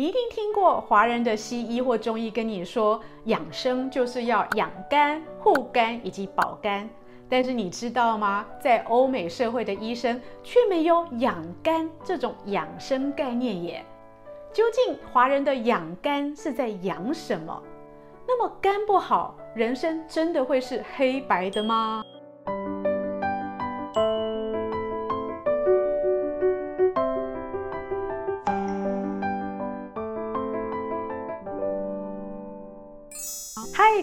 你一定听过华人的西医或中医跟你说，养生就是要养肝、护肝以及保肝。但是你知道吗？在欧美社会的医生却没有养肝这种养生概念耶。究竟华人的养肝是在养什么？那么肝不好，人生真的会是黑白的吗？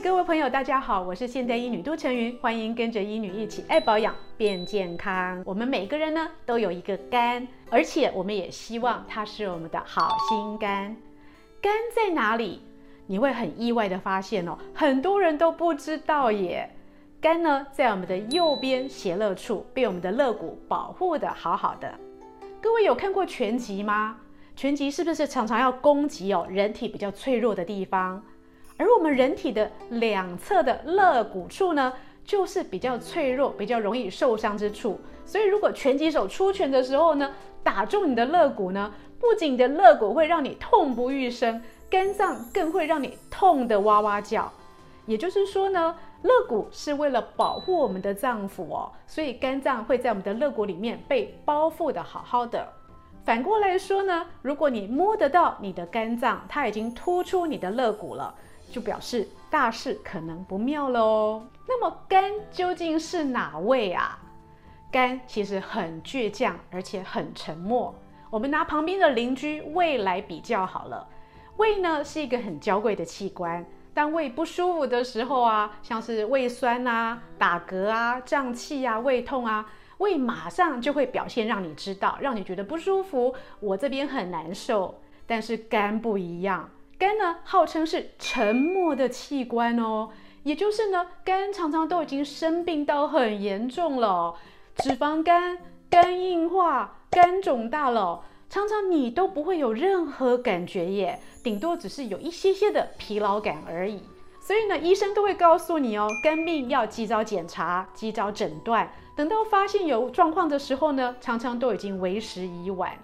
各位朋友，大家好，我是现代医女杜丞芸，欢迎跟着医女一起爱保养变健康。我们每个人呢都有一个肝，而且我们也希望它是我们的好心肝。肝在哪里？你会很意外的发现哦，很多人都不知道耶。肝呢在我们的右边斜肋处，被我们的肋骨保护得好好的。各位有看过拳击吗？拳击是不是常常要攻击哦人体比较脆弱的地方？而我们人体的两侧的肋骨处呢，就是比较脆弱、比较容易受伤之处。所以，如果拳击手出拳的时候呢，打中你的肋骨呢，不仅你的肋骨会让你痛不欲生，肝脏更会让你痛得哇哇叫。也就是说呢，肋骨是为了保护我们的脏腑哦，所以肝脏会在我们的肋骨里面被包覆得好好的。反过来说呢，如果你摸得到你的肝脏，它已经突出你的肋骨了。就表示大事可能不妙了哦。那么肝究竟是哪位啊？肝其实很倔强，而且很沉默。我们拿旁边的邻居胃来比较好了。胃呢是一个很娇贵的器官，当胃不舒服的时候啊，像是胃酸啊、打嗝啊、胀气啊、胃痛啊，胃马上就会表现让你知道，让你觉得不舒服，我这边很难受。但是肝不一样。肝呢，号称是沉默的器官哦，也就是呢，肝常常都已经生病到很严重了，脂肪肝、肝硬化、肝肿大了，常常你都不会有任何感觉耶，顶多只是有一些些的疲劳感而已。所以呢，医生都会告诉你哦，肝病要及早检查、及早诊断，等到发现有状况的时候呢，常常都已经为时已晚。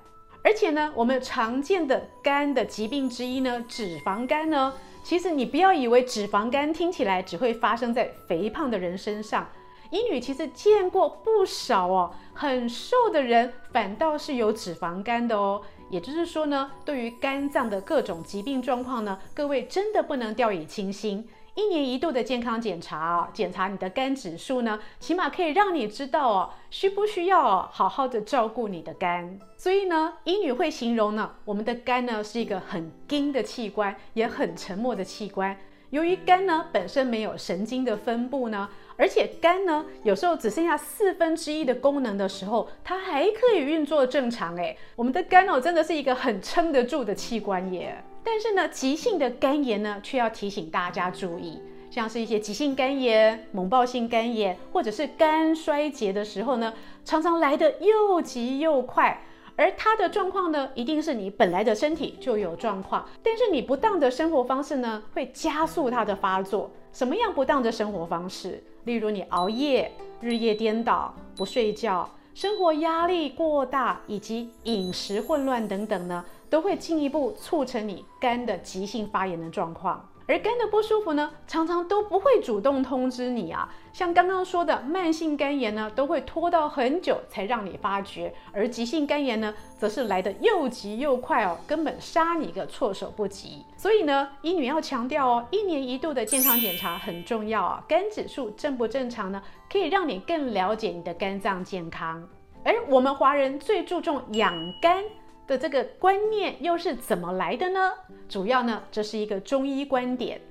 而且呢，我们常见的肝的疾病之一呢，脂肪肝呢，其实你不要以为脂肪肝听起来只会发生在肥胖的人身上，英女其实见过不少哦，很瘦的人反倒是有脂肪肝的哦。也就是说呢，对于肝脏的各种疾病状况呢，各位真的不能掉以轻心。一年一度的健康检查哦，检查你的肝指数呢，起码可以让你知道哦，需不需要，好好的照顾你的肝。所以呢，医女会形容呢，我们的肝呢是一个很硬的器官，也很沉默的器官。由于肝呢本身没有神经的分布呢，而且肝呢有时候只剩下四分之一的功能的时候，它还可以运作正常。诶，我们的肝哦真的是一个很撑得住的器官耶。但是呢，急性的肝炎呢，却要提醒大家注意，像是一些急性肝炎、猛暴性肝炎，或者是肝衰竭的时候呢，常常来得又急又快。而它的状况呢，一定是你本来的身体就有状况，但是你不当的生活方式呢，会加速它的发作。什么样不当的生活方式？例如你熬夜、日夜颠倒、不睡觉、生活压力过大，以及饮食混乱等等呢，都会进一步促成你肝的急性发炎的状况。而肝的不舒服呢，常常都不会主动通知你啊。像刚刚说的慢性肝炎呢，都会拖到很久才让你发觉，而急性肝炎呢，则是来得又急又快哦，根本杀你个措手不及。所以呢，医女要强调哦，一年一度的健康检查很重要啊。肝指数正不正常呢，可以让你更了解你的肝脏健康。而我们华人最注重养肝。的这个观念又是怎么来的呢？主要呢，这是一个中医观点。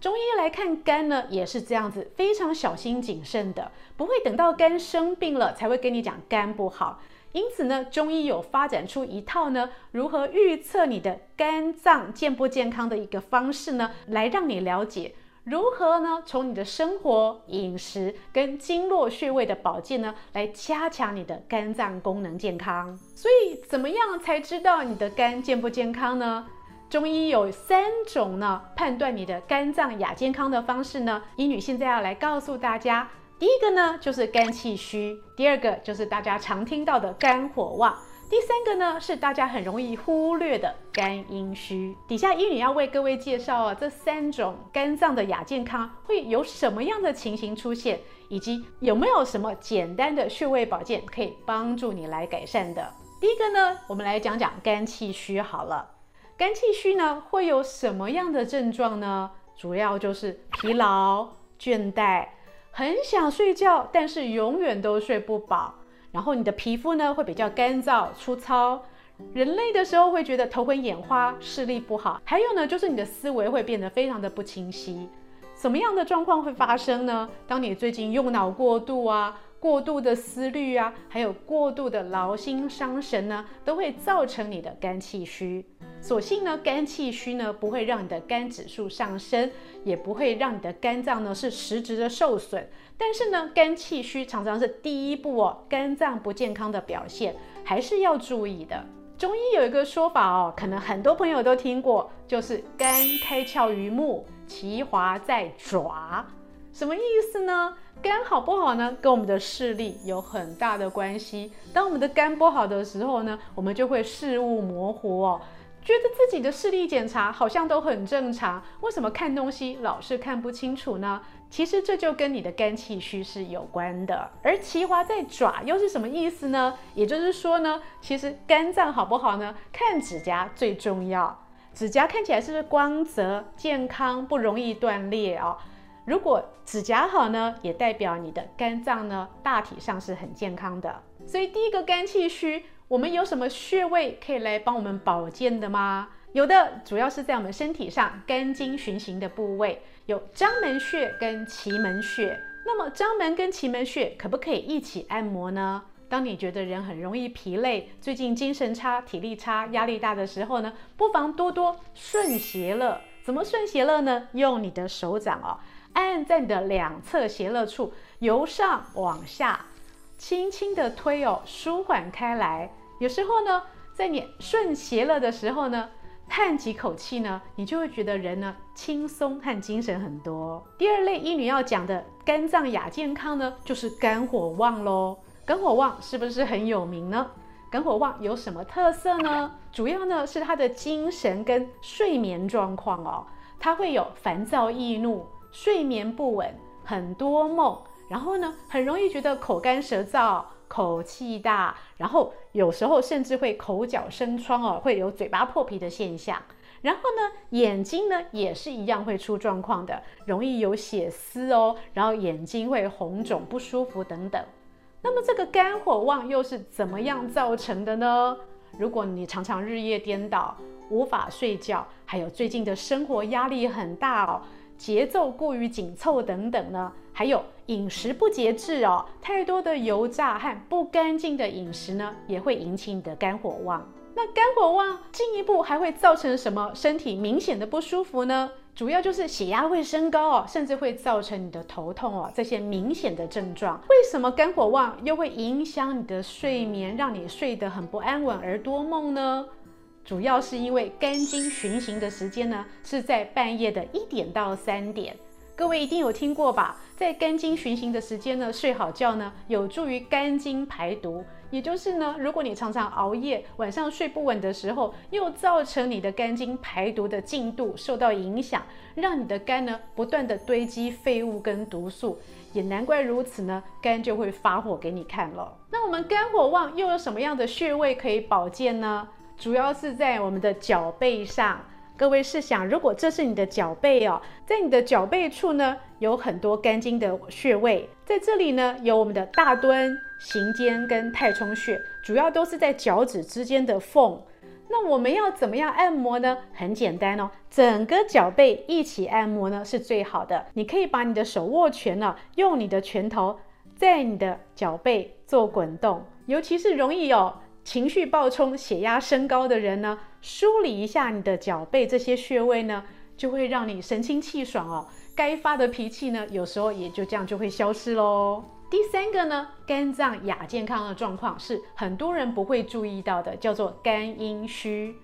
中医来看肝呢，也是这样子，非常小心谨慎的，不会等到肝生病了才会跟你讲肝不好。因此呢，中医有发展出一套呢，如何预测你的肝脏健不健康的一个方式呢，来让你了解。如何呢？从你的生活、饮食跟经络穴位的保健呢，来加强你的肝脏功能健康。所以，怎么样才知道你的肝健不健康呢？中医有三种呢，判断你的肝脏亚健康的方式呢。医女现在要来告诉大家，第一个呢就是肝气虚，第二个就是大家常听到的肝火旺，第三个呢，是大家很容易忽略的肝阴虚。底下医女要为各位介绍啊，这三种肝脏的亚健康会有什么样的情形出现，以及有没有什么简单的穴位保健可以帮助你来改善的。第一个呢，我们来讲讲肝气虚好了。肝气虚呢，会有什么样的症状呢？主要就是疲劳、倦怠，很想睡觉，但是永远都睡不饱。然后你的皮肤呢，会比较干燥粗糙，人累的时候会觉得头昏眼花，视力不好。还有呢，就是你的思维会变得非常的不清晰。什么样的状况会发生呢？当你最近用脑过度啊，过度的思虑啊，还有过度的劳心伤神呢，都会造成你的肝气虚。所幸呢，肝气虚呢不会让你的肝指数上升，也不会让你的肝脏呢是实质的受损。但是呢，肝气虚常常是第一步哦，肝脏不健康的表现，还是要注意的。中医有一个说法哦，可能很多朋友都听过，就是肝开窍于目，其华在爪。什么意思呢？肝好不好呢，跟我们的视力有很大的关系。当我们的肝不好的时候呢，我们就会视物模糊哦。觉得自己的视力检查好像都很正常，为什么看东西老是看不清楚呢？其实这就跟你的肝气虚是有关的。而其华在爪又是什么意思呢？也就是说呢，其实肝脏好不好呢？看指甲最重要，指甲看起来是不是光泽、健康，不容易断裂哦。如果指甲好呢，也代表你的肝脏呢大体上是很健康的。所以第一个肝气虚。我们有什么穴位可以来帮我们保健的吗？有的，主要是在我们身体上肝经循行的部位，有章门穴跟奇门穴。那么章门跟奇门穴可不可以一起按摩呢？当你觉得人很容易疲累，最近精神差、体力差、压力大的时候呢，不妨多多顺邪乐。怎么顺邪乐呢？用你的手掌哦，按在你的两侧斜肋处，由上往下，轻轻的推哦，舒缓开来。有时候呢，在你顺斜肋的时候呢，叹几口气呢，你就会觉得人呢轻松和精神很多。第二类医女要讲的肝脏亚健康呢，就是肝火旺喽。肝火旺是不是很有名呢？肝火旺有什么特色呢？主要呢是他的精神跟睡眠状况哦，他会有烦躁易怒、睡眠不稳、很多梦，然后呢很容易觉得口干舌燥。口气大，然后有时候甚至会口角生疮哦，会有嘴巴破皮的现象。然后呢，眼睛呢也是一样会出状况的，容易有血丝哦，然后眼睛会红肿不舒服等等。那么这个肝火旺又是怎么样造成的呢？如果你常常日夜颠倒，无法睡觉，还有最近的生活压力很大哦。节奏过于紧凑等等呢，还有饮食不节制哦，太多的油炸和不干净的饮食呢，也会引起你的肝火旺。那肝火旺进一步还会造成什么身体明显的不舒服呢？主要就是血压会升高哦，甚至会造成你的头痛哦，这些明显的症状。为什么肝火旺又会影响你的睡眠，让你睡得很不安稳而多梦呢？主要是因为肝经循行的时间呢，是在半夜的一点到三点。各位一定有听过吧？在肝经循行的时间呢，睡好觉呢，有助于肝经排毒。也就是呢，如果你常常熬夜，晚上睡不稳的时候，又造成你的肝经排毒的进度受到影响，让你的肝呢不断的堆积废物跟毒素。也难怪如此呢，肝就会发火给你看了。那我们肝火旺又有什么样的穴位可以保健呢？主要是在我们的脚背上，各位试想，如果这是你的脚背哦，在你的脚背处呢，有很多肝经的穴位，在这里呢，有我们的大敦、行间跟太冲穴，主要都是在脚趾之间的缝。那我们要怎么样按摩呢？很简单哦，整个脚背一起按摩呢是最好的。你可以把你的手握拳呢，用你的拳头在你的脚背做滚动，尤其是容易哦。情绪暴冲、血压升高的人呢，梳理一下你的脚背这些穴位呢，就会让你神清气爽哦。该发的脾气呢，有时候也就这样就会消失喽。第三个呢，肝脏亚健康的状况是很多人不会注意到的，叫做肝阴虚。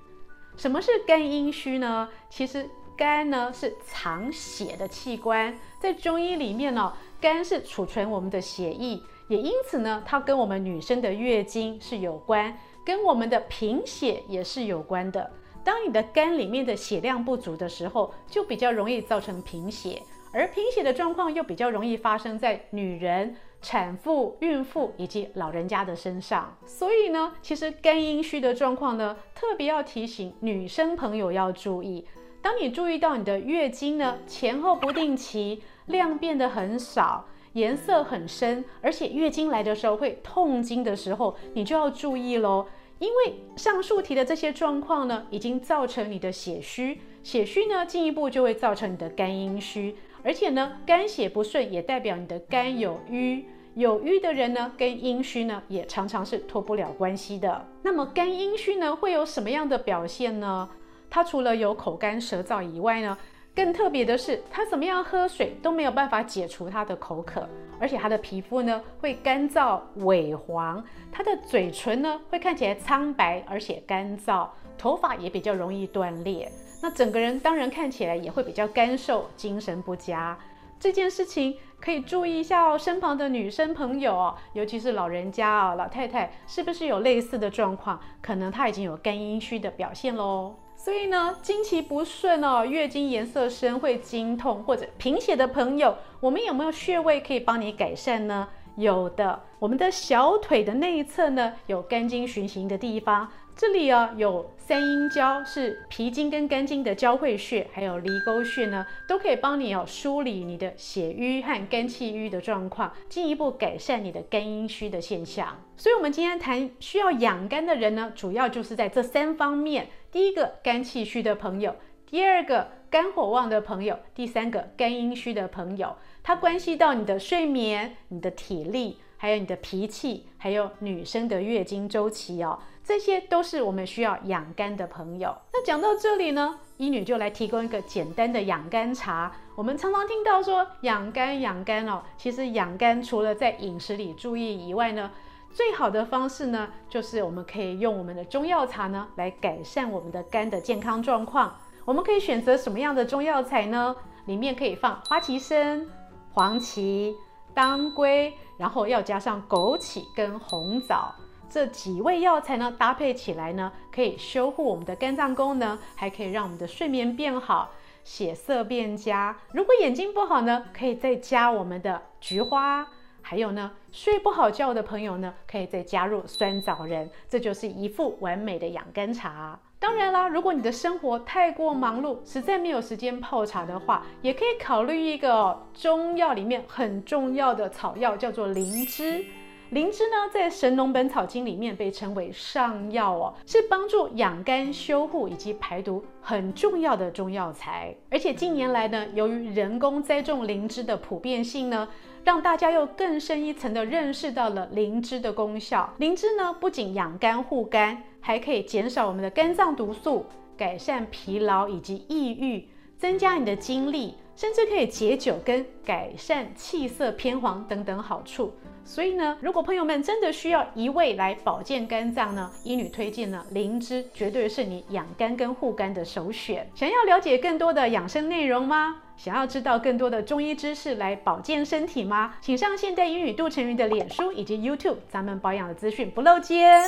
什么是肝阴虚呢？其实肝呢是藏血的器官，在中医里面呢、哦，肝是储存我们的血液。也因此呢，它跟我们女生的月经是有关。跟我们的贫血也是有关的。当你的肝里面的血量不足的时候，就比较容易造成贫血，而贫血的状况又比较容易发生在女人、产妇、孕妇以及老人家的身上。所以呢，其实肝阴虚的状况呢，特别要提醒女生朋友要注意。当你注意到你的月经呢，前后不定期，量变得很少，颜色很深，而且月经来的时候会痛经的时候，你就要注意喽。因为上述提的这些状况呢，已经造成你的血虚，血虚呢，进一步就会造成你的肝阴虚，而且呢，肝血不顺也代表你的肝有瘀，有瘀的人呢，跟阴虚呢，也常常是脱不了关系的。那么肝阴虚呢，会有什么样的表现呢？它除了有口干舌燥以外呢，更特别的是，他怎么样喝水都没有办法解除他的口渴，而且他的皮肤呢会干燥萎黄，他的嘴唇呢会看起来苍白而且干燥，头发也比较容易断裂，那整个人当然看起来也会比较干瘦，精神不佳。这件事情可以注意一下哦，身旁的女生朋友哦，尤其是老人家啊、哦，老太太是不是有类似的状况？可能她已经有肝阴虚的表现喽。所以呢，经期不顺哦，月经颜色深，会经痛或者贫血的朋友，我们有没有穴位可以帮你改善呢？有的，我们的小腿的内侧呢，有肝经循行的地方。这里啊，有三阴交，是脾经跟肝经的交汇穴，还有离沟穴呢，都可以帮你哦梳理你的血瘀和肝气瘀的状况，进一步改善你的肝阴虚的现象。所以，我们今天谈需要养肝的人呢，主要就是在这三方面：第一个，肝气虚的朋友；第二个，肝火旺的朋友；第三个，肝阴虚的朋友。它关系到你的睡眠、你的体力。还有你的脾气，还有女生的月经周期哦，这些都是我们需要养肝的朋友。那讲到这里呢，医女就来提供一个简单的养肝茶。我们常常听到说养肝养肝哦，其实养肝除了在饮食里注意以外呢，最好的方式呢，就是我们可以用我们的中药茶呢来改善我们的肝的健康状况。我们可以选择什么样的中药材呢？里面可以放花旗参、黄芪、当归。然后要加上枸杞跟红枣这几味药材呢，搭配起来呢，可以修护我们的肝脏功能，还可以让我们的睡眠变好，血色变佳。如果眼睛不好呢，可以再加我们的菊花。还有呢，睡不好觉的朋友呢，可以再加入酸枣仁，这就是一副完美的养肝茶。当然啦，如果你的生活太过忙碌，实在没有时间泡茶的话，也可以考虑一个中药里面很重要的草药，叫做灵芝。灵芝呢，在《神农本草经》里面被称为上药哦，是帮助养肝、修护以及排毒很重要的中药材。而且近年来呢，由于人工栽种灵芝的普遍性呢，让大家又更深一层的认识到了灵芝的功效。灵芝呢，不仅养肝护肝，还可以减少我们的肝脏毒素，改善疲劳以及抑郁，增加你的精力，甚至可以解酒跟改善气色偏黄等等好处。所以呢，如果朋友们真的需要一味来保健肝脏呢，医女推荐呢，灵芝绝对是你养肝跟护肝的首选。想要了解更多的养生内容吗？想要知道更多的中医知识来保健身体吗？请上现代医女杜成云的脸书以及 YouTube，咱们保养的资讯不漏接。